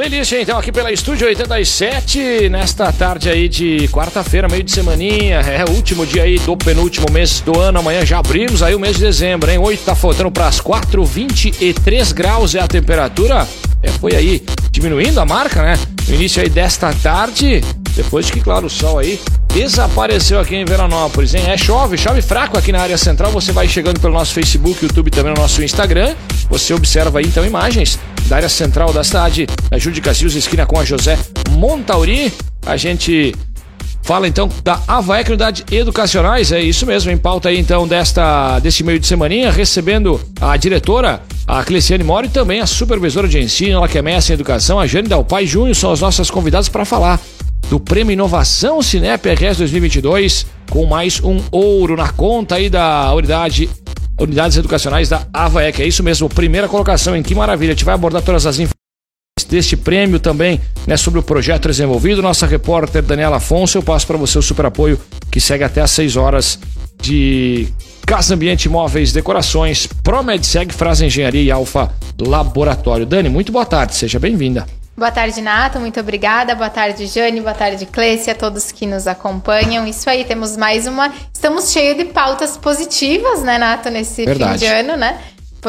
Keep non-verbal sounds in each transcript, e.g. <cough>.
É playlist, então, aqui pela Estúdio 87, nesta tarde aí de quarta-feira, meio de semaninha, é o último dia aí do penúltimo mês do ano, amanhã já abrimos aí o mês de dezembro, hein? Hoje tá faltando para as 4, 23 graus é a temperatura, é, foi aí diminuindo a marca, né? No início aí desta tarde, depois de que, claro, o sol aí desapareceu aqui em Veranópolis, hein? É chove, chove fraco aqui na área central. Você vai chegando pelo nosso Facebook, YouTube também no nosso Instagram. Você observa aí então imagens da área central da cidade, da Júlio Cassius, esquina com a José Montauri. A gente fala então da Havaec Unidade Educacionais, é isso mesmo, em pauta aí então desta, desse meio de semaninha, recebendo a diretora, a Cleciane Mori e também a supervisora de ensino, ela que é mestre em educação, a Jane Dalpai Júnior, são as nossas convidadas para falar do Prêmio Inovação Cinep RS 2022, com mais um ouro na conta aí da unidade Unidades Educacionais da AVAEC. É isso mesmo, primeira colocação, em que maravilha. A gente vai abordar todas as informações deste prêmio também, né, sobre o projeto desenvolvido. Nossa repórter Daniela Afonso, eu passo para você o super apoio que segue até às 6 horas de Casa Ambiente Móveis Decorações, ProMedseg, Frase Engenharia e Alfa Laboratório. Dani, muito boa tarde, seja bem-vinda. Boa tarde, Nato. Muito obrigada. Boa tarde, Jane. Boa tarde, Cleice, a todos que nos acompanham. Isso aí, temos mais uma. Estamos cheios de pautas positivas, né, Nato, nesse Verdade. fim de ano, né?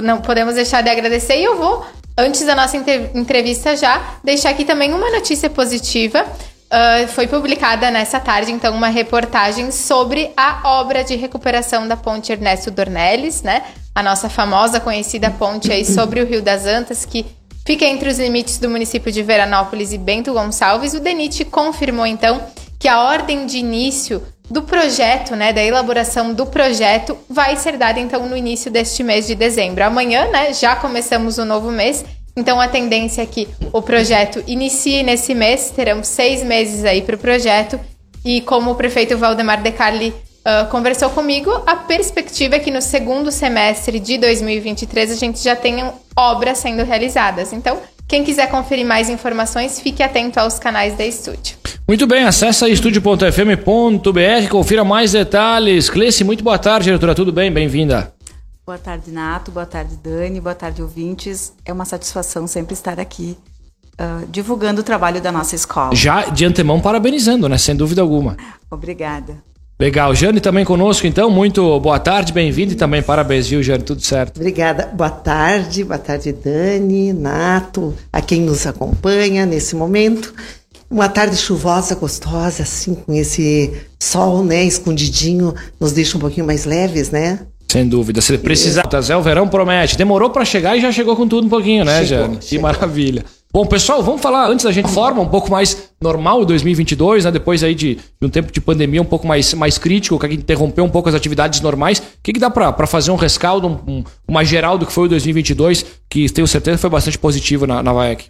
Não podemos deixar de agradecer. E eu vou, antes da nossa entrevista, já deixar aqui também uma notícia positiva. Uh, foi publicada nessa tarde, então, uma reportagem sobre a obra de recuperação da ponte Ernesto Dornelles, né? A nossa famosa, conhecida ponte aí sobre o Rio das Antas, que fica entre os limites do município de Veranópolis e Bento Gonçalves, o DENIT confirmou então que a ordem de início do projeto, né, da elaboração do projeto, vai ser dada então no início deste mês de dezembro. Amanhã, né, já começamos o novo mês, então a tendência é que o projeto inicie nesse mês, teremos seis meses aí para o projeto, e como o prefeito Valdemar De Carli uh, conversou comigo, a perspectiva é que no segundo semestre de 2023 a gente já tenha obras sendo realizadas. Então, quem quiser conferir mais informações, fique atento aos canais da Estúdio. Muito bem, acesse estúdio.fm.br, confira mais detalhes. Clece, muito boa tarde, diretora, tudo bem? Bem-vinda. Boa tarde, Nato. Boa tarde, Dani. Boa tarde, ouvintes. É uma satisfação sempre estar aqui uh, divulgando o trabalho da nossa escola. Já de antemão parabenizando, né? Sem dúvida alguma. Obrigada. Legal. Jane também conosco, então. Muito boa tarde, bem-vindo e também parabéns, viu, Jane? Tudo certo? Obrigada. Boa tarde, boa tarde, Dani, Nato, a quem nos acompanha nesse momento. Uma tarde chuvosa, gostosa, assim, com esse sol, né, escondidinho, nos deixa um pouquinho mais leves, né? Sem dúvida. Se precisar, é. o verão promete. Demorou para chegar e já chegou com tudo um pouquinho, né, chegou, Jane? Que maravilha. Bom, pessoal, vamos falar antes da gente forma um pouco mais normal 2022, né? Depois aí de, de, um tempo de pandemia um pouco mais, mais crítico, que interrompeu um pouco as atividades normais. O que, que dá para fazer um rescaldo, um, um, uma geral do que foi o 2022, que tenho certeza foi bastante positivo na, na VAEC?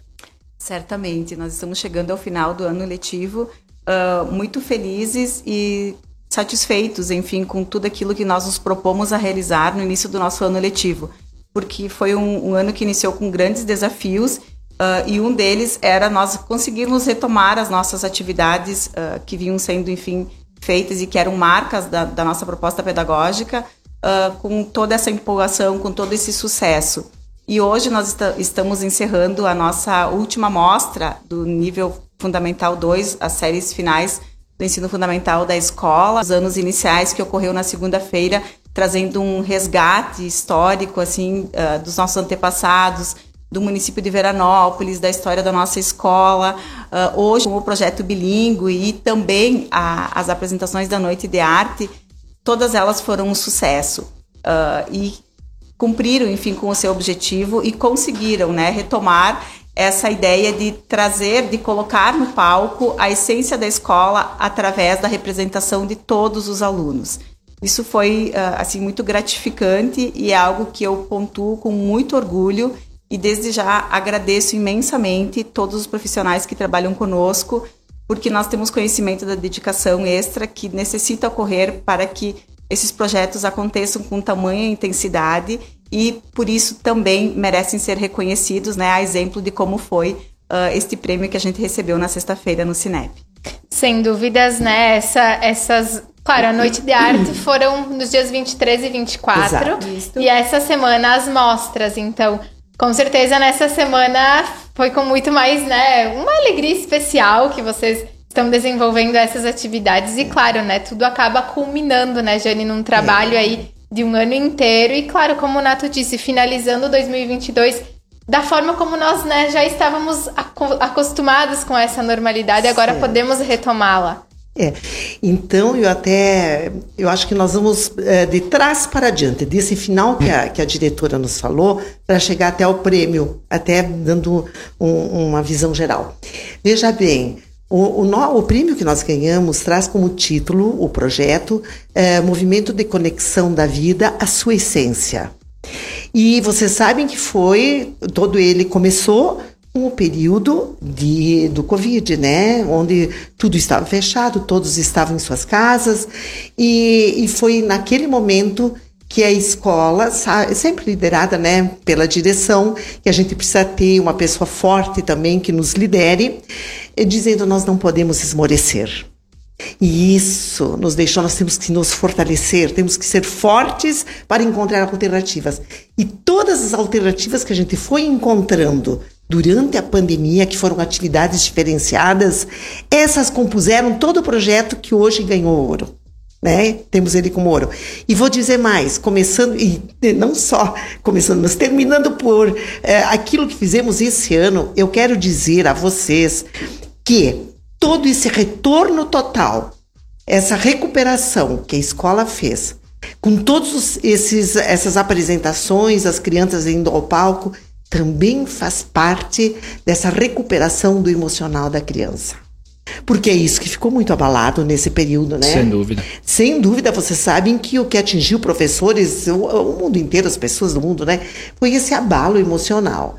Certamente, nós estamos chegando ao final do ano letivo, uh, muito felizes e satisfeitos, enfim, com tudo aquilo que nós nos propomos a realizar no início do nosso ano letivo, porque foi um, um ano que iniciou com grandes desafios Uh, e um deles era nós conseguirmos retomar as nossas atividades uh, que vinham sendo, enfim, feitas e que eram marcas da, da nossa proposta pedagógica, uh, com toda essa empolgação, com todo esse sucesso. E hoje nós est estamos encerrando a nossa última mostra do nível fundamental 2, as séries finais do ensino fundamental da escola, os anos iniciais que ocorreu na segunda-feira, trazendo um resgate histórico assim dos nossos antepassados, do município de Veranópolis, da história da nossa escola, uh, hoje com o projeto bilíngue e também a, as apresentações da Noite de Arte, todas elas foram um sucesso uh, e cumpriram, enfim, com o seu objetivo e conseguiram né, retomar essa ideia de trazer, de colocar no palco a essência da escola através da representação de todos os alunos. Isso foi uh, assim muito gratificante e é algo que eu pontuo com muito orgulho e desde já agradeço imensamente todos os profissionais que trabalham conosco, porque nós temos conhecimento da dedicação extra que necessita ocorrer para que esses projetos aconteçam com tamanha intensidade e por isso também merecem ser reconhecidos, né, a exemplo de como foi uh, este prêmio que a gente recebeu na sexta-feira no Cinep. Sem dúvidas, né, essa, essas Claro, a noite de arte foram nos dias 23 e 24. Exato. E essa semana as mostras, então, Com certeza nessa semana foi com muito mais, né, uma alegria especial que vocês estão desenvolvendo essas atividades e claro, né, tudo acaba culminando, né, Jane, num trabalho é. aí de um ano inteiro e claro, como o Nato disse, finalizando 2022 da forma como nós, né, já estávamos acostumados com essa normalidade agora podemos retomá-la. É, então eu até, eu acho que nós vamos é, de trás para diante, desse final que a, que a diretora nos falou, para chegar até o prêmio, até dando um, uma visão geral. Veja bem, o, o, o, prêmio que nós ganhamos traz como título o projeto é, Movimento de Conexão da Vida, a sua essência. E vocês sabem que foi, todo ele começou um período de, do Covid, né? Onde tudo estava fechado, todos estavam em suas casas, e, e foi naquele momento que a escola, sempre liderada né, pela direção, que a gente precisa ter uma pessoa forte também que nos lidere, dizendo nós não podemos esmorecer. E isso nos deixou, nós temos que nos fortalecer, temos que ser fortes para encontrar alternativas. E todas as alternativas que a gente foi encontrando durante a pandemia, que foram atividades diferenciadas, essas compuseram todo o projeto que hoje ganhou ouro. Né? Temos ele como ouro. E vou dizer mais, começando, e não só começando, mas terminando por é, aquilo que fizemos esse ano, eu quero dizer a vocês que todo esse retorno total, essa recuperação que a escola fez, com todos esses essas apresentações, as crianças indo ao palco, também faz parte dessa recuperação do emocional da criança. Porque é isso que ficou muito abalado nesse período, né? Sem dúvida. Sem dúvida, vocês sabem que o que atingiu professores, o, o mundo inteiro, as pessoas do mundo, né? Foi esse abalo emocional.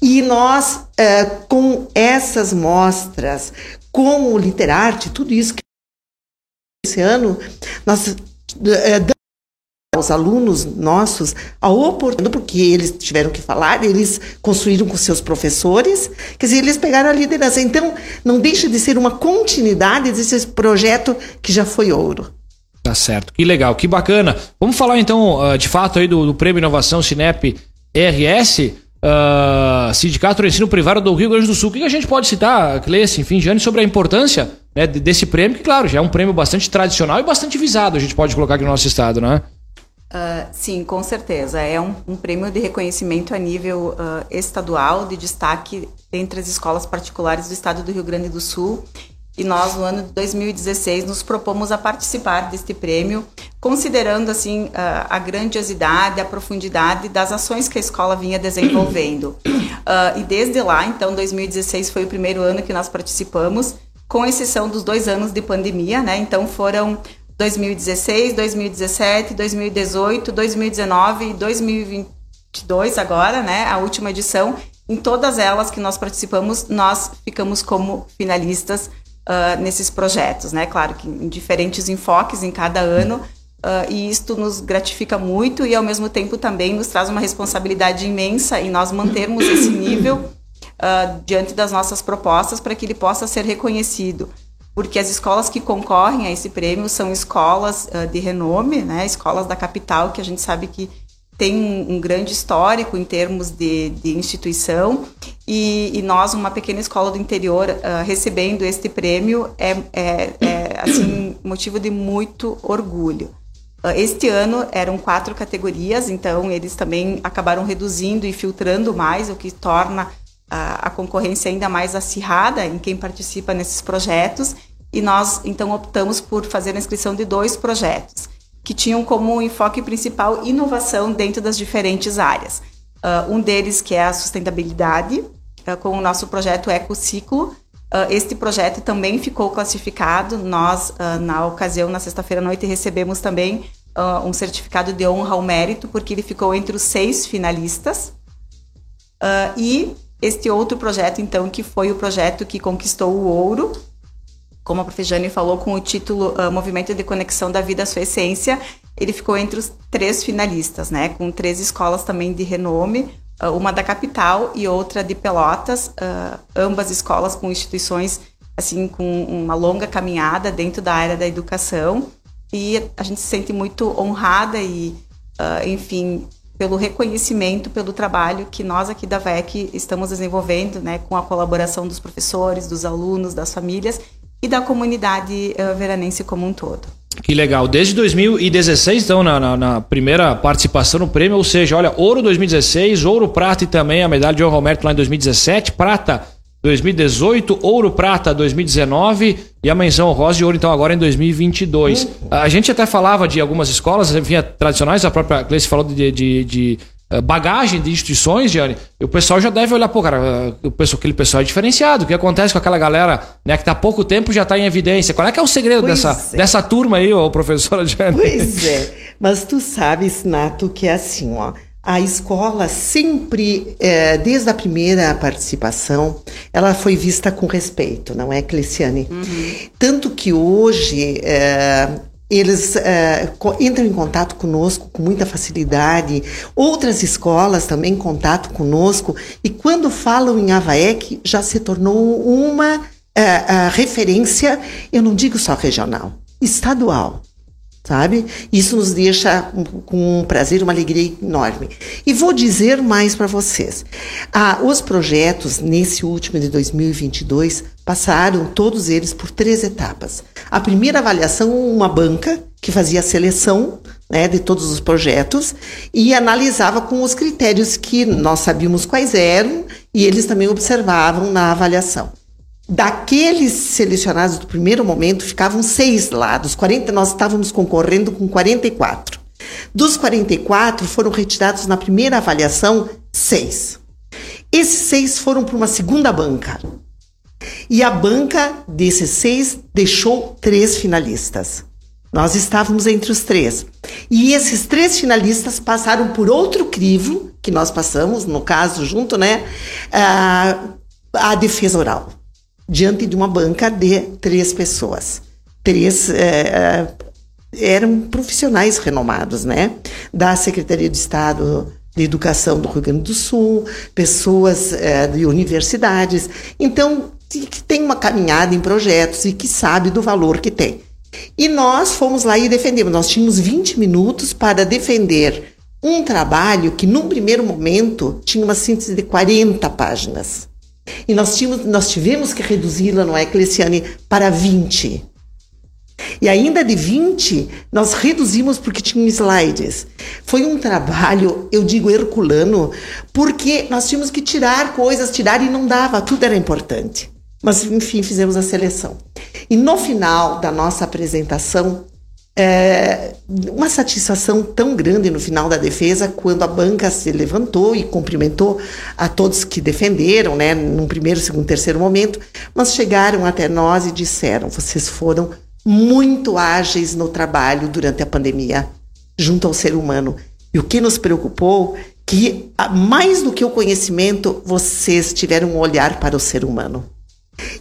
E nós, é, com essas mostras, com o Literarte, tudo isso que esse ano, nós é, aos alunos nossos a oportunidade, porque eles tiveram que falar, eles construíram com seus professores, quer dizer, eles pegaram a liderança. Então, não deixa de ser uma continuidade desse projeto que já foi ouro. Tá certo, que legal, que bacana. Vamos falar então, ah, de fato, aí do, do Prêmio Inovação Cinep RS, uh, ah, Sindicato do Ensino Privado do Rio Grande do Sul. O que a gente pode citar, Cleice, enfim, Jane, sobre a importância né, desse prêmio, que, claro, já é um prêmio bastante tradicional e bastante visado, a gente pode colocar aqui no nosso estado, né? Uh, sim, com certeza. É um, um, prêmio de reconhecimento a nível uh, estadual, de destaque entre as escolas particulares do estado do Rio Grande do Sul. E nós, no ano de 2016, nos propomos a participar deste prêmio, considerando assim uh, a grandiosidade, a profundidade das ações que a escola vinha desenvolvendo. <coughs> e desde lá, então, 2016 foi o primeiro ano que nós participamos, com exceção dos dois anos de pandemia, né? Então foram 2016, 2017, 2018, 2019 e 2022 agora, né? A última edição. Em todas elas que nós participamos, nós ficamos como finalistas uh, nesses projetos, né? Claro que em diferentes enfoques em cada ano. Uh, e isto nos gratifica muito e ao mesmo tempo também nos traz uma responsabilidade imensa em nós mantermos esse nível uh, diante das nossas propostas para que ele possa ser reconhecido porque as escolas que concorrem a esse prêmio são escolas uh, de renome, né, escolas da capital, que a gente sabe que tem um, um grande histórico em termos de, de instituição, e, e, nós, uma pequena escola do interior, uh, recebendo este prêmio é, é, é, assim, <coughs> motivo de muito orgulho. Uh, este ano eram quatro categorias, então eles também acabaram reduzindo e filtrando mais, o que torna a, concorrência ainda mais acirrada em quem participa nesses projetos e nós então optamos por fazer a inscrição de dois projetos que tinham como enfoque principal inovação dentro das diferentes áreas. Uh, um deles que é a sustentabilidade, uh, com o nosso projeto Ecociclo. Uh, este projeto também ficou classificado. Nós, na ocasião, na sexta-feira à noite, recebemos também um certificado de honra ao mérito, porque ele ficou entre os seis finalistas. e este outro projeto, então, que foi o projeto que conquistou o ouro, como a Prof. Falou, com o título uh, Movimento de Conexão da Vida à Sua Essência, ele ficou entre os três finalistas, né? Com três escolas também de renome, uh, uma da capital e outra de Pelotas, uh, ambas escolas com instituições assim com uma longa caminhada dentro da área da educação e a gente se sente muito honrada e, enfim, pelo reconhecimento, pelo trabalho que nós aqui da VEC estamos desenvolvendo, né, com a colaboração dos professores, dos alunos, das famílias e da comunidade uh, veranense como um todo. Que legal. Desde 2016, então, na, na, na, primeira participação no prêmio, ou seja, olha, ouro 2016, ouro, prata e também a medalha de honra ao mérito lá em 2017, prata 2018, ouro, prata 2019 e a menção rosa de ouro, então, agora em 2022. Uhum. A gente até falava de algumas escolas, enfim, tradicionais, a própria Gleice falou de, de, de eh, bagagem de instituições, Gianni, o pessoal já deve olhar, pô, cara, eh, o pessoal, aquele pessoal é diferenciado. O que acontece com aquela galera né, que tá há pouco tempo já está em evidência? Qual é que é o segredo dessa, é. dessa turma aí, ô professora Gianni? Pois é, <laughs> mas tu sabes, Nato, que é assim, ó. A escola sempre, é, desde a primeira participação, ela foi vista com respeito, não é, Cleciane? Uhum. Tanto que hoje é, eles é, entram em contato conosco com muita facilidade. Outras escolas também em contato conosco. E quando falam em AVAEC, já se tornou uma referência, eu não digo só regional, estadual sabe? Isso nos deixa com um prazer, uma alegria enorme. E vou dizer mais para vocês. Ah, os projetos, nesse último de 2022, passaram todos eles por três etapas. A primeira avaliação, uma banca que fazia a seleção né, de todos os projetos e analisava com os critérios que nós sabíamos quais eram e eles também observavam na avaliação. Daqueles selecionados do primeiro momento, ficavam seis lá. Dos 40, nós estávamos concorrendo com 44. Dos 44, foram retirados na primeira avaliação seis. Esses seis foram para uma segunda banca. E a banca desses seis deixou três finalistas. Nós estávamos entre os três. E esses três finalistas passaram por outro crivo, que nós passamos, no caso, junto, né? A, a defesa oral diante de uma banca de três pessoas. Três é, eram profissionais renomados, né? Da Secretaria de Estado de Educação do Rio Grande do Sul, pessoas é, de universidades. Então, que tem uma caminhada em projetos e que sabe do valor que tem. E nós fomos lá e defendemos. Nós tínhamos 20 minutos para defender um trabalho que, num primeiro momento, tinha uma síntese de 40 páginas. E nós, tínhamos, nós tivemos que reduzi-la, não é, Cleciane, para 20. E ainda de 20, nós reduzimos porque tinha slides. Foi um trabalho, eu digo herculano, porque nós tínhamos que tirar coisas, tirar e não dava, tudo era importante. Mas, enfim, fizemos a seleção. E no final da nossa apresentação, é, uma satisfação tão grande no final da defesa quando a banca se levantou e cumprimentou a todos que defenderam, né, num primeiro, segundo, terceiro momento, mas chegaram até nós e disseram: vocês foram muito ágeis no trabalho durante a pandemia, junto ao ser humano. E o que nos preocupou que mais do que o conhecimento, vocês tiveram um olhar para o ser humano.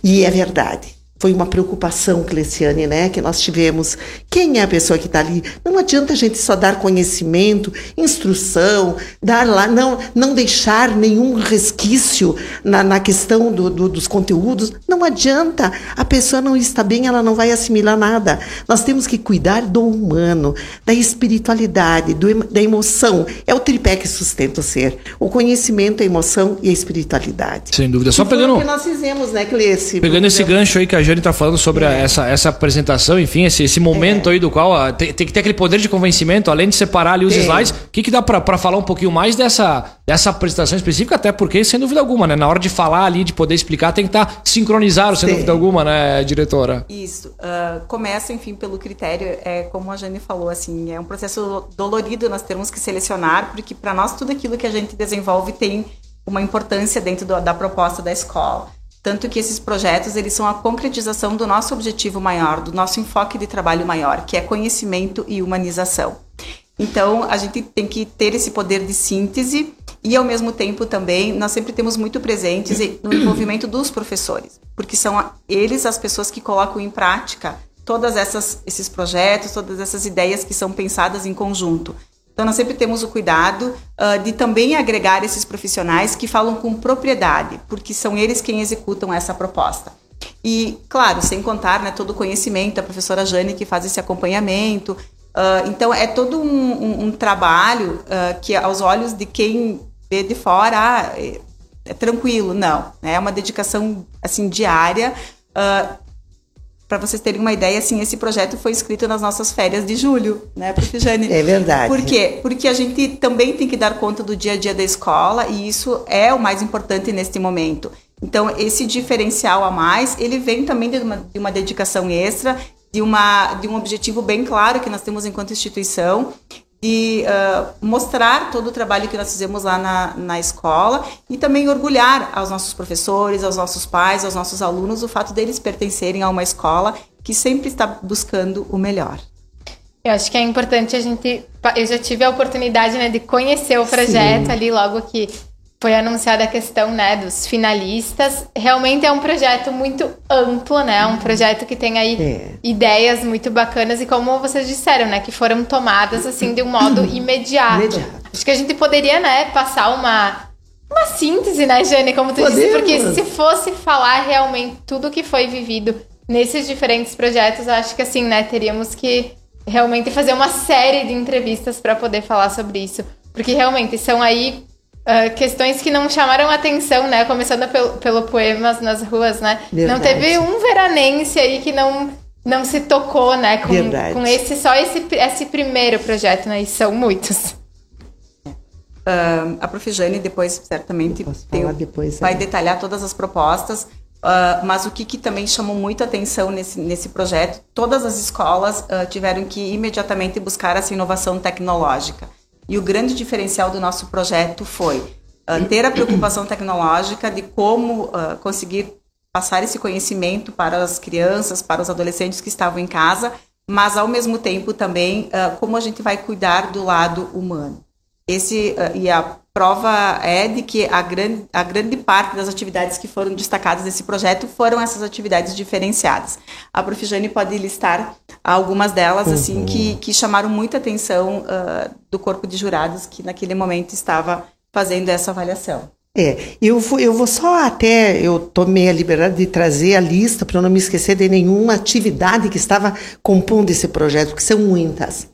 E é verdade foi uma preocupação, Cleciane, né, que nós tivemos. Quem é a pessoa que está ali? Não adianta a gente só dar conhecimento, instrução, dar lá, não, não deixar nenhum resquício na, na questão do, do, dos conteúdos. Não adianta. A pessoa não está bem, ela não vai assimilar nada. Nós temos que cuidar do humano, da espiritualidade, do, da emoção. É o tripé que sustenta o ser. O conhecimento, a emoção e a espiritualidade. Sem dúvida. Só pegando. o que nós fizemos, né, Cleci? Pegando esse gancho aí que a Jane está falando sobre é. essa, essa apresentação, enfim, esse, esse momento é. aí do qual a, tem, tem, que ter aquele poder de convencimento, além de separar ali os tem. slides. O que, que dá para falar um pouquinho mais dessa, dessa apresentação específica? Até porque, sem dúvida alguma, né? Na hora de falar ali, de poder explicar, tem que estar tá sincronizado, sem tem. dúvida alguma, né, diretora? Isso. Uh, começa, enfim, pelo critério, é como a Jane falou, assim, é um processo dolorido, nós temos que selecionar, porque para nós tudo aquilo que a gente desenvolve tem uma importância dentro do, da proposta da escola. Tanto que esses projetos, eles são a concretização do nosso objetivo maior, do nosso enfoque de trabalho maior, que é conhecimento e humanização. Então, a gente tem que ter esse poder de síntese e, ao mesmo tempo, também, nós sempre temos muito presentes no envolvimento dos professores, porque são eles as pessoas que colocam em prática todas essas esses projetos, todas essas ideias que são pensadas em conjunto. Então, nós sempre temos o cuidado uh, de também agregar esses profissionais que falam com propriedade, porque são eles quem executam essa proposta. E, claro, sem contar né, todo o conhecimento, a professora Jane que faz esse acompanhamento, Uh, então é todo um, um, um trabalho uh, que aos olhos de quem vê de fora ah, é, é, tranquilo, não. Né? É uma dedicação assim diária. Para vocês terem uma ideia, assim, esse projeto foi escrito nas nossas férias de julho, né, Prof. Jane? É verdade. Por quê? Porque a gente também tem que dar conta do dia a dia da escola e isso é o mais importante neste momento. Então, esse diferencial a mais, ele vem também de uma, de uma dedicação extra, de, uma, de um objetivo bem claro que nós temos enquanto instituição, de uh, mostrar todo o trabalho que nós fizemos lá na, na escola e também orgulhar aos nossos professores, aos nossos pais, aos nossos alunos o fato deles pertencerem a uma escola que sempre está buscando o melhor. Eu acho que é importante a gente. Eu já tive a oportunidade né, de conhecer o projeto Sim. ali logo que foi anunciada a questão né, dos finalistas. Realmente é um projeto muito amplo, né? Um projeto que tem aí é. ideias muito bacanas e como vocês disseram, né? Que foram tomadas assim de um modo <clears throat> imediato. imediato. Acho que a gente poderia, né, passar uma, uma síntese, né, Jane, como tu Podemos. disse, porque se fosse falar realmente tudo que foi vivido nesses diferentes projetos, acho que assim, né, teríamos que realmente fazer uma série de entrevistas para poder falar sobre isso. Porque realmente são aí Uh, questões que não chamaram atenção, né? Começando pelo, pelo Poemas nas Ruas, né? Verdade. Não teve um veranense aí que não, não se tocou, né? Com, com esse só esse, esse primeiro projeto, né? E são muitos. Uh, a Prof. Jane depois certamente tem, depois, vai é. detalhar todas as propostas, uh, mas o que, que, também chamou muito atenção nesse, nesse projeto, todas as escolas tiveram que imediatamente buscar essa inovação tecnológica. E o grande diferencial do nosso projeto foi uh, ter a preocupação tecnológica de como uh, conseguir passar esse conhecimento para as crianças, para os adolescentes que estavam em casa, mas ao mesmo tempo também uh, como a gente vai cuidar do lado humano. Esse e a prova é de que a grande, a grande parte das atividades que foram destacadas nesse projeto foram essas atividades diferenciadas. A Prof. Jane pode listar algumas delas, uhum. assim, que, que chamaram muita atenção uh, do corpo de jurados que naquele momento estava fazendo essa avaliação. É, eu vou, eu vou só até, eu tomei a liberdade de trazer a lista para não me esquecer de nenhuma atividade que estava compondo esse projeto, que são muitas.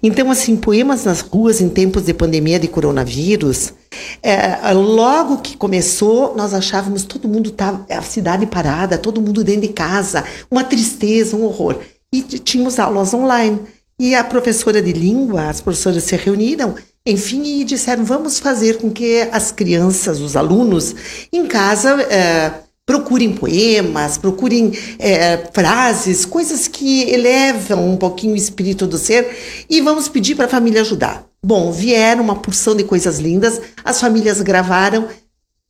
Então, assim, poemas nas ruas em tempos de pandemia de coronavírus, é, logo que começou, nós achávamos todo mundo tava, a cidade parada, todo mundo dentro de casa, uma tristeza, um horror. E tínhamos aulas online. E a professora de língua, as professoras se reuniram enfim, e disseram: vamos fazer com que as crianças, os alunos, em casa, é, procurem poemas, procurem é, frases, coisas que elevam um pouquinho o espírito do ser, e vamos pedir para a família ajudar. Bom, vieram uma porção de coisas lindas, as famílias gravaram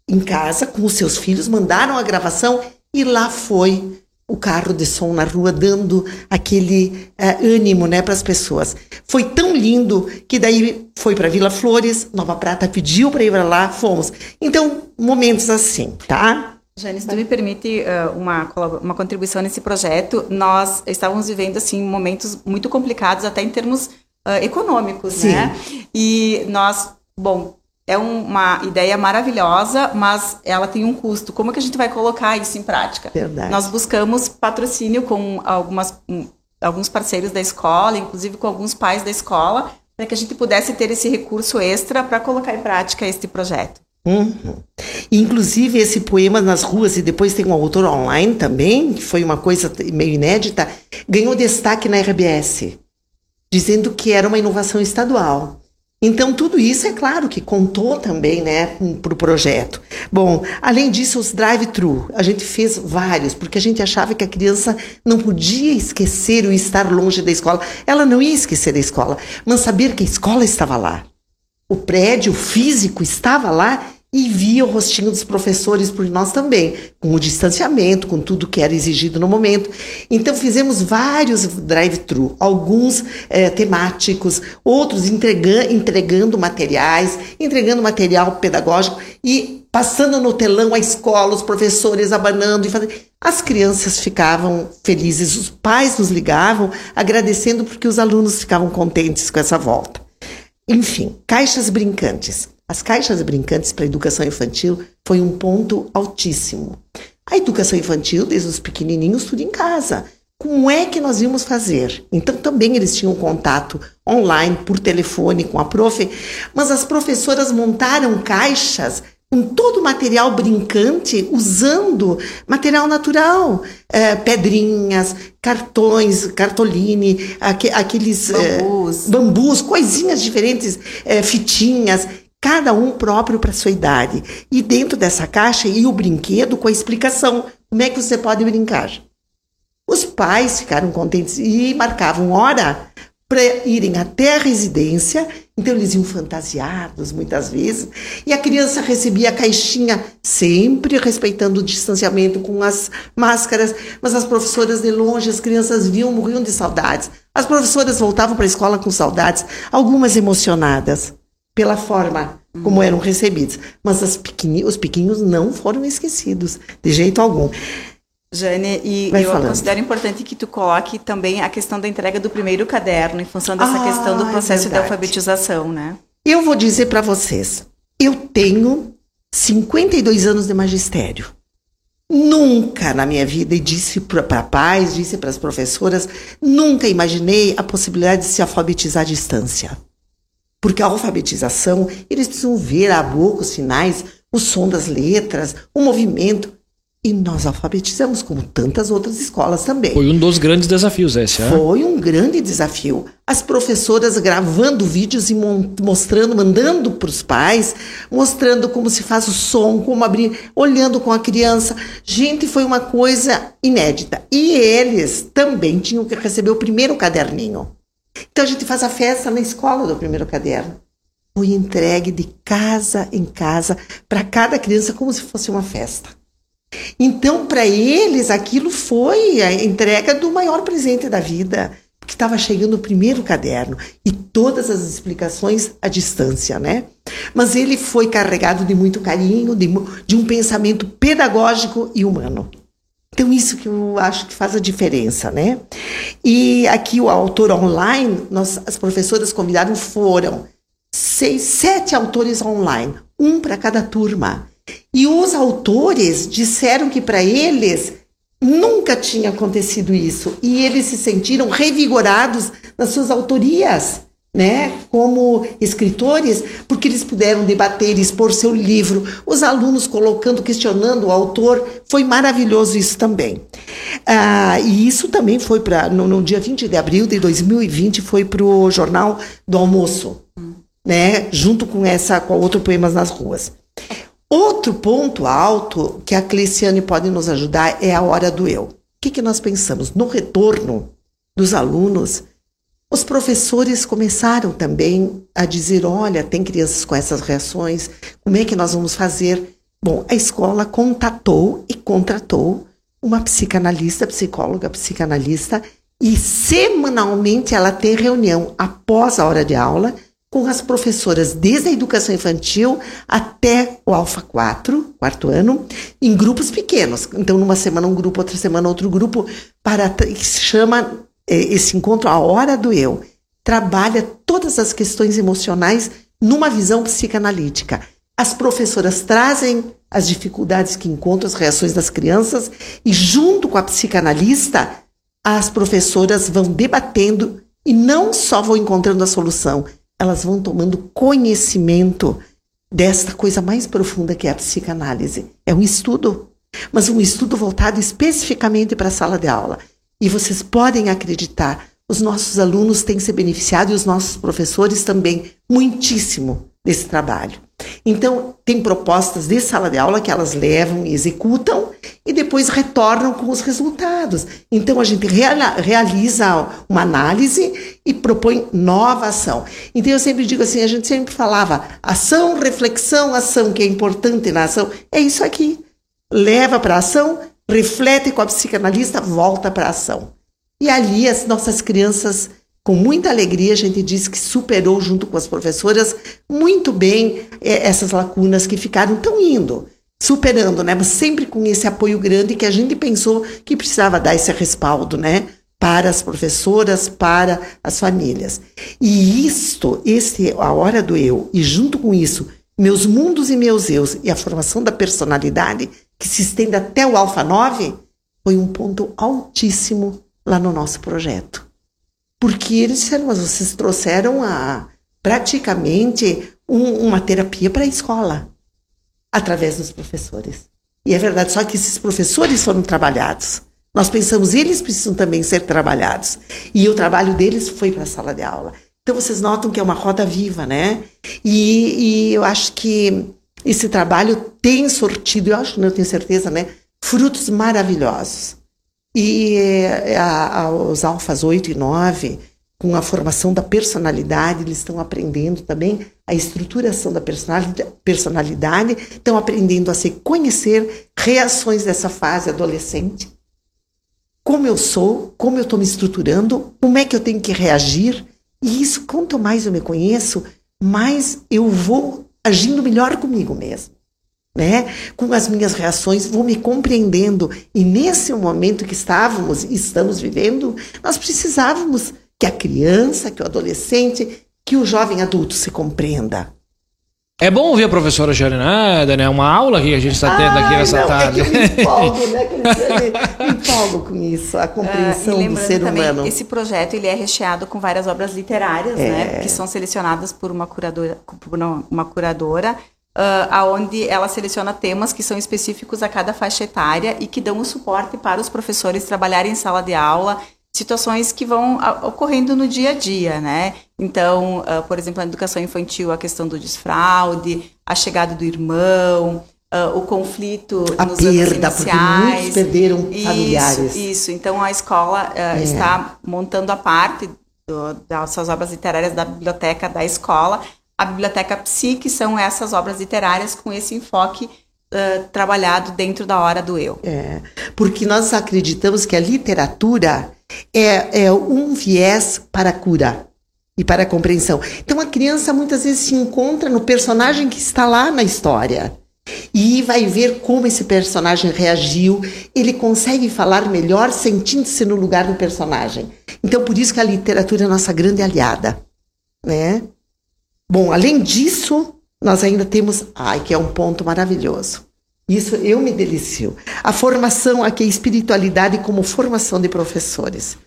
em casa com os seus filhos, mandaram a gravação e lá foi o carro de som na rua dando aquele uh, ânimo né, para as pessoas. Foi tão lindo que daí foi para Vila Flores, Nova Prata pediu para ir para lá, fomos. Então, momentos assim, tá? Jane, se tu me permite uh, uma, uma contribuição nesse projeto, nós estávamos vivendo assim momentos muito complicados até em termos uh, econômicos, Sim. né? E nós, bom, é uma ideia maravilhosa, mas ela tem um custo. Como é que a gente vai colocar isso em prática? Verdade. Nós buscamos patrocínio com algumas, um, alguns parceiros da escola, inclusive com alguns pais da escola, para que a gente pudesse ter esse recurso extra para colocar em prática este projeto. Uhum. Inclusive, esse poema nas ruas, e depois tem um autor online também, que foi uma coisa meio inédita, ganhou destaque na RBS, dizendo que era uma inovação estadual. Então, tudo isso é claro que contou também né, para o projeto. Bom, além disso, os drive-thru, a gente fez vários, porque a gente achava que a criança não podia esquecer o estar longe da escola. Ela não ia esquecer da escola, mas saber que a escola estava lá. O prédio físico estava lá e via o rostinho dos professores por nós também, com o distanciamento, com tudo que era exigido no momento. Então fizemos vários drive-thru, alguns é, temáticos, outros entregando, entregando materiais, entregando material pedagógico e passando no telão a escola, os professores abanando e fazendo. As crianças ficavam felizes, os pais nos ligavam agradecendo porque os alunos ficavam contentes com essa volta. Enfim, caixas brincantes. As caixas brincantes para a educação infantil foi um ponto altíssimo. A educação infantil, desde os pequenininhos, tudo em casa, como é que nós íamos fazer? Então também eles tinham contato online, por telefone com a profe, mas as professoras montaram caixas com todo o material brincante, usando material natural, é, pedrinhas, cartões, cartoline, aqu aqueles bambus. É, bambus, coisinhas diferentes, é, fitinhas, cada um próprio para sua idade. E dentro dessa caixa ia o brinquedo com a explicação, como é que você pode brincar. Os pais ficaram contentes e marcavam hora para irem até a residência, então eles iam fantasiados muitas vezes, e a criança recebia a caixinha sempre respeitando o distanciamento com as máscaras, mas as professoras de longe, as crianças viam, morriam de saudades. As professoras voltavam para a escola com saudades, algumas emocionadas pela forma como eram recebidos, mas os pequenos não foram esquecidos de jeito algum. Jane, e Vai eu falando. considero importante que tu coloque também a questão da entrega do primeiro caderno, em função dessa ah, questão do processo é de alfabetização, né? Eu vou dizer para vocês, eu tenho 52 anos de magistério. Nunca na minha vida, e disse para pais, disse para as professoras, nunca imaginei a possibilidade de se alfabetizar à distância. Porque a alfabetização, eles precisam ver a boca, os sinais, o som das letras, o movimento. E nós alfabetizamos, como tantas outras escolas também. Foi um dos grandes desafios esse, é? Foi um grande desafio. As professoras gravando vídeos e mostrando, mandando para os pais, mostrando como se faz o som, como abrir, olhando com a criança. Gente, foi uma coisa inédita. E eles também tinham que receber o primeiro caderninho. Então a gente faz a festa na escola do primeiro caderno. Foi entregue de casa em casa para cada criança como se fosse uma festa. Então, para eles, aquilo foi a entrega do maior presente da vida, que estava chegando o primeiro caderno e todas as explicações à distância, né? Mas ele foi carregado de muito carinho, de, de um pensamento pedagógico e humano. Então, isso que eu acho que faz a diferença, né? E aqui o autor online, nós, as professoras convidaram foram seis, sete autores online, um para cada turma. E os autores disseram que para eles nunca tinha acontecido isso e eles se sentiram revigorados nas suas autorias, né, como escritores, porque eles puderam debater, expor seu livro, os alunos colocando, questionando o autor, foi maravilhoso isso também. Ah, e isso também foi para no, no, dia 20 de abril de 2020 foi para o jornal do almoço, né, junto com essa com outro poemas nas ruas. Outro ponto alto que a Cleciane pode nos ajudar é a hora do eu. O que, que nós pensamos? No retorno dos alunos, os professores começaram também a dizer: olha, tem crianças com essas reações, como é que nós vamos fazer? Bom, a escola contatou e contratou uma psicanalista, psicóloga, psicanalista, e semanalmente ela tem reunião após a hora de aula com as professoras desde a educação infantil até o Alfa 4, quarto ano, em grupos pequenos. Então, numa semana um grupo, outra semana outro grupo, para que se chama esse encontro a hora do eu. Trabalha todas as questões emocionais numa visão psicanalítica. As professoras trazem as dificuldades que encontram, as reações das crianças, e junto com a psicanalista, as professoras vão debatendo e não só vão encontrando a solução, elas vão tomando conhecimento desta coisa mais profunda que é a psicanálise. É um estudo, mas um estudo voltado especificamente para a sala de aula. E vocês podem acreditar, os nossos alunos têm se beneficiado e os nossos professores também, muitíssimo desse trabalho. Então, tem propostas de sala de aula que elas levam e executam e depois retornam com os resultados. Então, a gente realiza uma análise e propõe nova ação. Então, eu sempre digo assim: a gente sempre falava ação, reflexão, ação, que é importante na ação. É isso aqui. Leva para ação, reflete com a psicanalista, volta para a ação. E ali as nossas crianças com muita alegria, a gente diz que superou, junto com as professoras, muito bem é, essas lacunas que ficaram tão indo, superando, né? Mas sempre com esse apoio grande que a gente pensou que precisava dar esse respaldo, né? Para as professoras, para as famílias. E isto, esse, a hora do eu, e junto com isso, meus mundos e meus eus, e a formação da personalidade, que se estende até o Alfa 9, foi um ponto altíssimo lá no nosso projeto. Porque eles disseram, mas vocês trouxeram a, praticamente um, uma terapia para a escola, através dos professores. E é verdade, só que esses professores foram trabalhados. Nós pensamos, eles precisam também ser trabalhados. E o trabalho deles foi para a sala de aula. Então vocês notam que é uma roda viva, né? E, e eu acho que esse trabalho tem sortido, eu acho, não tenho certeza, né? Frutos maravilhosos. E eh, a, a, os alfas 8 e 9, com a formação da personalidade, eles estão aprendendo também a estruturação da personalidade, estão aprendendo a se conhecer reações dessa fase adolescente, como eu sou, como eu estou me estruturando, como é que eu tenho que reagir. E isso, quanto mais eu me conheço, mais eu vou agindo melhor comigo mesmo. Né? Com as minhas reações, vou me compreendendo. E nesse momento que estávamos e estamos vivendo, nós precisávamos que a criança, que o adolescente, que o jovem adulto se compreenda. É bom ouvir a professora Jarinada, né? Uma aula que a gente está tendo aqui nessa não, tarde. É que eu me empolgo, né? <laughs> Que me empolgo com isso, a compreensão uh, do ser também, humano. Esse projeto ele é recheado com várias obras literárias, é. né? Que são selecionadas por uma curadora, por uma curadora Uh, aonde ela seleciona temas que são específicos a cada faixa etária e que dão o suporte para os professores trabalharem em sala de aula situações que vão ocorrendo no dia a dia, né? Então, uh, por exemplo, na educação infantil, a questão do desfraude, a chegada do irmão, uh, o conflito a nos perda, anos iniciais. Muitos perderam isso, familiares. Isso, então a escola uh, é. está montando a parte do, das suas obras literárias da biblioteca da escola. A biblioteca Psi, que são essas obras literárias com esse enfoque trabalhado dentro da hora do eu. É, porque nós acreditamos que a literatura é, é um viés para cura e para compreensão. Então a criança muitas vezes se encontra no personagem que está lá na história e vai ver como esse personagem reagiu. Ele consegue falar melhor sentindo-se no lugar do personagem. Então por isso que a literatura é nossa grande aliada, né? Bom, além disso, nós ainda temos, ai, que é um ponto maravilhoso. Isso eu me delicio. A formação aqui, a espiritualidade como formação de professores.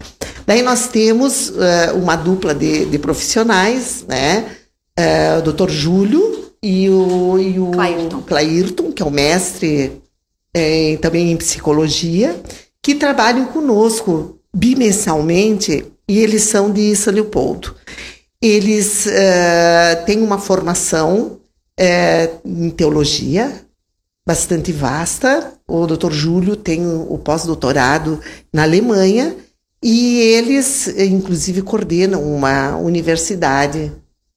Daí nós temos uh, uma dupla de, de profissionais, né? Uh, o Dr. Júlio e o, e o Clairton. Clairton, que é o mestre é, também em psicologia, que trabalham conosco bimensalmente e eles são de São Leopoldo. Eles uh, têm uma formação em teologia, bastante vasta. O Dr. Júlio tem o pós-doutorado na Alemanha e eles, inclusive, coordenam uma universidade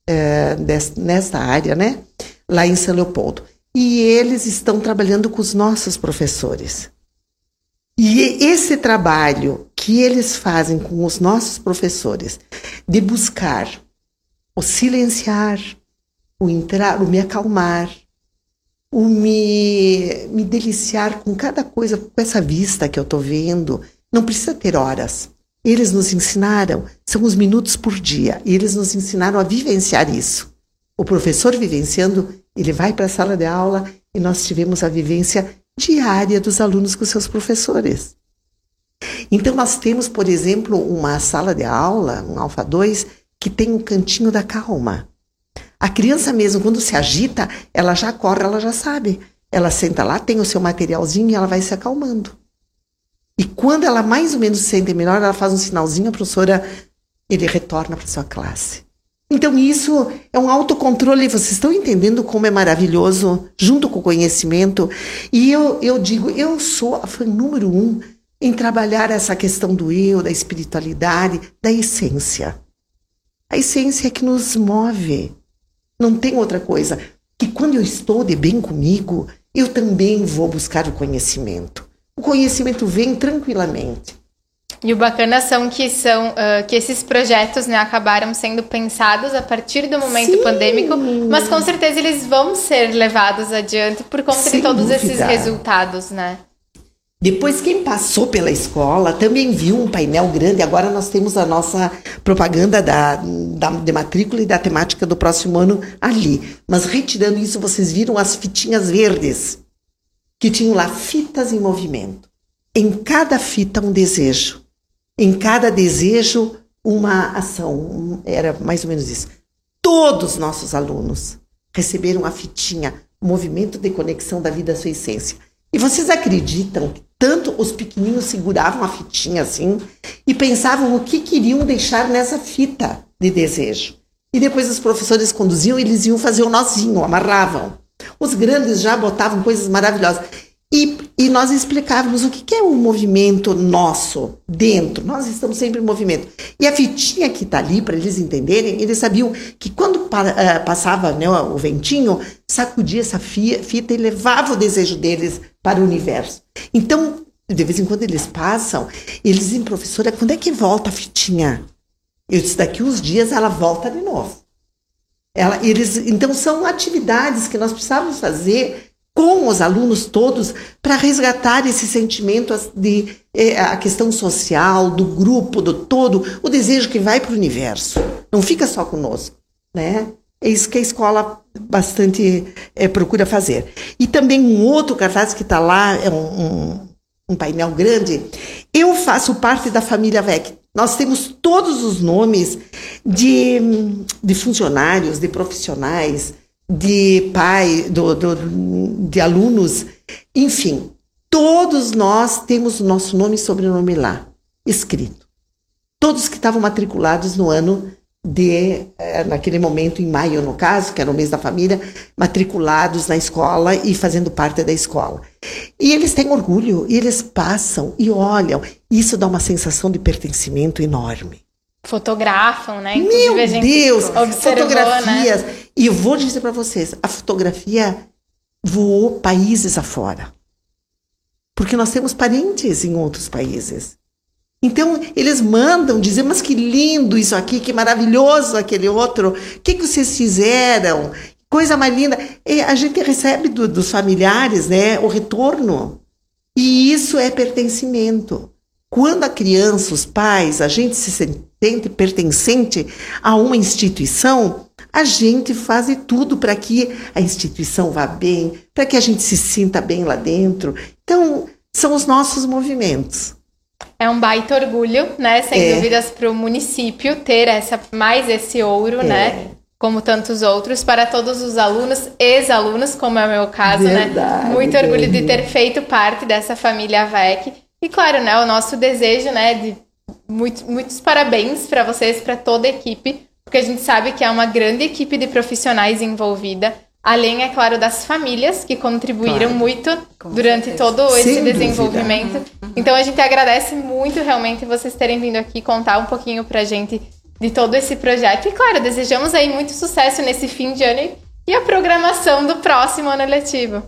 é, nesta área, né? Lá em São Leopoldo. E eles estão trabalhando com os nossos professores. E esse trabalho que eles fazem com os nossos professores, de buscar o silenciar, o entrar, o me acalmar, o me, me deliciar com cada coisa, com essa vista que eu estou vendo. Não precisa ter horas. Eles nos ensinaram, são os minutos por dia, e eles nos ensinaram a vivenciar isso. O professor vivenciando, ele vai para a sala de aula e nós tivemos a vivência diária dos alunos com seus professores. Então, nós temos, por exemplo, uma sala de aula, um Alfa 2, que tem um cantinho da calma. A criança mesmo, quando se agita, ela já corre, ela já sabe. Ela senta lá, tem o seu materialzinho e ela vai se acalmando. E quando ela mais ou menos se sente melhor, ela faz um sinalzinho, a professora, ele retorna para sua classe. Então isso é um autocontrole, vocês estão entendendo como é maravilhoso, junto com o conhecimento. E eu, eu digo, eu sou a fã número um em trabalhar essa questão do eu, da espiritualidade, da essência. A essência é que nos move. Não tem outra coisa. Que quando eu estou de bem comigo, eu também vou buscar o conhecimento. O conhecimento vem tranquilamente. E o bacana são que são uh, que esses projetos né, acabaram sendo pensados a partir do momento Sim. pandêmico, mas com certeza eles vão ser levados adiante por conta Sem de todos dúvida. esses resultados, né? Depois, quem passou pela escola também viu um painel grande. Agora nós temos a nossa propaganda da, da, de matrícula e da temática do próximo ano ali. Mas retirando isso, vocês viram as fitinhas verdes, que tinham lá fitas em movimento. Em cada fita, um desejo. em cada desejo uma ação. Era mais ou menos isso. Todos os nossos alunos receberam a fitinha Movimento de Conexão da Vida à Sua Essência. E vocês acreditam que tanto os pequeninos seguravam a fitinha assim e pensavam o que queriam deixar nessa fita de desejo. E depois os professores conduziam e eles iam fazer o nozinho, amarravam. Os grandes já botavam coisas maravilhosas. E, e nós explicávamos o que, que é um movimento nosso dentro. Nós estamos sempre em movimento. E a fitinha que está ali, para eles entenderem, eles sabiam que quando uh, passava né, o ventinho, sacudia essa fita e levava o desejo deles para o universo. Então, de vez em quando eles passam, eles dizem, professora, quando é que volta a fitinha? Eu disse, daqui uns dias ela volta de novo. Ela, eles, então, são atividades que nós precisávamos fazer com os alunos todos para resgatar esse sentimento de é, a questão social, do grupo, do todo, o desejo que vai para o universo. Não fica só conosco, né? É isso que a escola bastante é, procura fazer. E também um outro cartaz que está lá, é um, um, um, painel grande. Eu faço parte da família VEC. Nós temos todos os nomes de, de funcionários, de profissionais, de pai, do, do, de alunos, enfim, todos nós temos o nosso nome e sobrenome lá, escrito. Todos que estavam matriculados no ano de, eh, naquele momento, em maio, no caso, que era o mês da família, matriculados na escola e fazendo parte da escola. E eles têm orgulho, e eles passam e olham. Isso dá uma sensação de pertencimento enorme fotografam, né? Inclusive, Meu Deus, fotografias. Né? E eu vou dizer para vocês, a fotografia voou países afora. Porque nós temos parentes em outros países. Então, eles mandam dizer, mas que lindo isso aqui, que maravilhoso aquele outro. O que, que vocês fizeram? Coisa mais linda. E a gente recebe do, dos familiares né, o retorno. E isso é pertencimento. Quando a criança, os pais, a gente se sente pertencente a uma instituição, a gente faz tudo para que a instituição vá bem, para que a gente se sinta bem lá dentro. Então, são os nossos movimentos. É um baita orgulho, né? Sem é. dúvidas, para o município ter essa, mais esse ouro, é. né? Como tantos outros, para todos os alunos, ex-alunos, como é o meu caso, né? Verdade, né? Muito orgulho de ter feito parte dessa família VEC. E claro, né? O nosso desejo, né? De muito, muitos parabéns para vocês, para toda a equipe porque a gente sabe que é uma grande equipe de profissionais envolvida, além, é claro, das famílias que contribuíram claro. muito Com durante certeza. todo esse Sem desenvolvimento. Uhum. Então a gente agradece muito realmente vocês terem vindo aqui contar um pouquinho pra gente de todo esse projeto. E claro, desejamos aí muito sucesso nesse fim de ano e a programação do próximo ano letivo.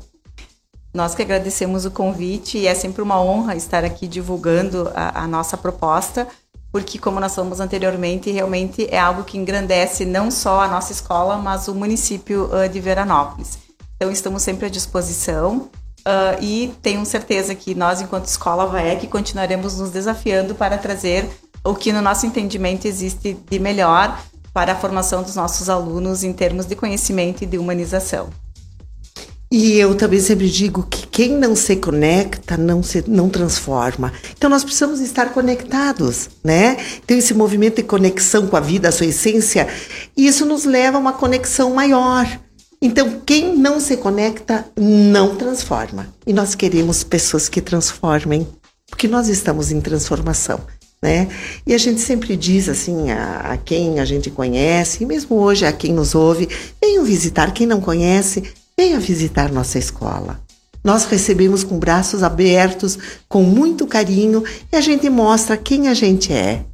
Nós que agradecemos o convite e é sempre uma honra estar aqui divulgando a, a nossa proposta porque, como nós falamos anteriormente, realmente é algo que engrandece não só a nossa escola, mas o município uh, de Veranópolis. Então, estamos sempre à disposição uh, e tenho certeza que nós, enquanto escola VAEC, continuaremos nos desafiando para trazer o que, no nosso entendimento, existe de melhor para a formação dos nossos alunos em termos de conhecimento e de humanização. E eu também sempre digo que quem não se conecta não se não transforma. Então nós precisamos estar conectados, né? Então esse movimento de conexão com a vida, a sua essência, isso nos leva a uma conexão maior. Então quem não se conecta não transforma. E nós queremos pessoas que transformem, porque nós estamos em transformação. Né? E a gente sempre diz assim a, a, quem a gente conhece, e mesmo hoje a quem nos ouve, venham visitar. Quem não conhece, Venha visitar nossa escola. Nós recebemos com braços abertos, com muito carinho, e a gente mostra quem a gente é.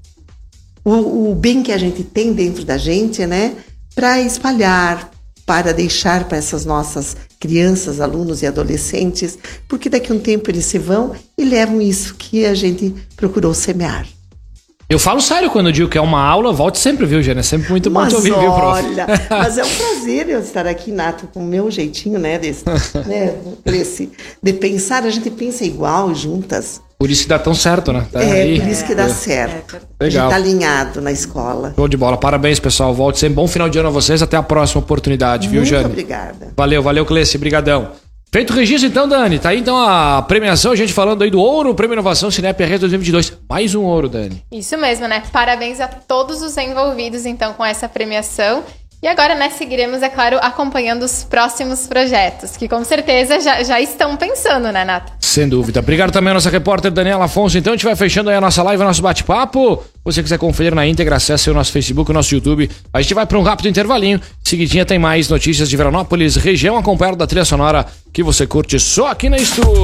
O, o bem que a gente tem dentro da gente, né? Para espalhar, para deixar para essas nossas crianças, alunos e adolescentes, porque daqui a um tempo eles se vão e levam isso que a gente procurou semear. Eu falo sério quando eu digo que é uma aula, volte sempre, viu, Gênia? É sempre muito bom te ouvir, olha, viu, prof? Olha, <laughs> mas é um prazer eu estar aqui, Nato, com o meu jeitinho, né, desse, né, desse, de pensar, a gente pensa igual, juntas. Por isso que dá tão certo, né? Tá é, aí. por isso que dá é. certo. Legal. A gente tá alinhado na escola. Show de bola. Parabéns, pessoal. Volte sempre. Bom final de ano a vocês. Até a próxima oportunidade, Muito viu, Jane? obrigada. Valeu, valeu, Cleci. Brigadão. Feito o registro então, Dani. Tá aí então a premiação, a gente falando aí do ouro, Prêmio Inovação Cinep RS 2022. Mais um ouro, Dani. Isso mesmo, né? Parabéns a todos os envolvidos então com essa premiação. E agora, né, seguiremos, é claro, acompanhando os próximos projetos, que com certeza já, já estão pensando, né, Nata? Sem dúvida. Obrigado também à nossa repórter Daniela Afonso. Então, a gente vai fechando aí a nossa live, o nosso bate-papo. Você quiser conferir na íntegra, acesse o nosso Facebook, o nosso YouTube. A gente vai para um rápido intervalinho. Seguidinha tem mais notícias de Veranópolis, região, acompanhado da trilha sonora que você curte só aqui no estúdio.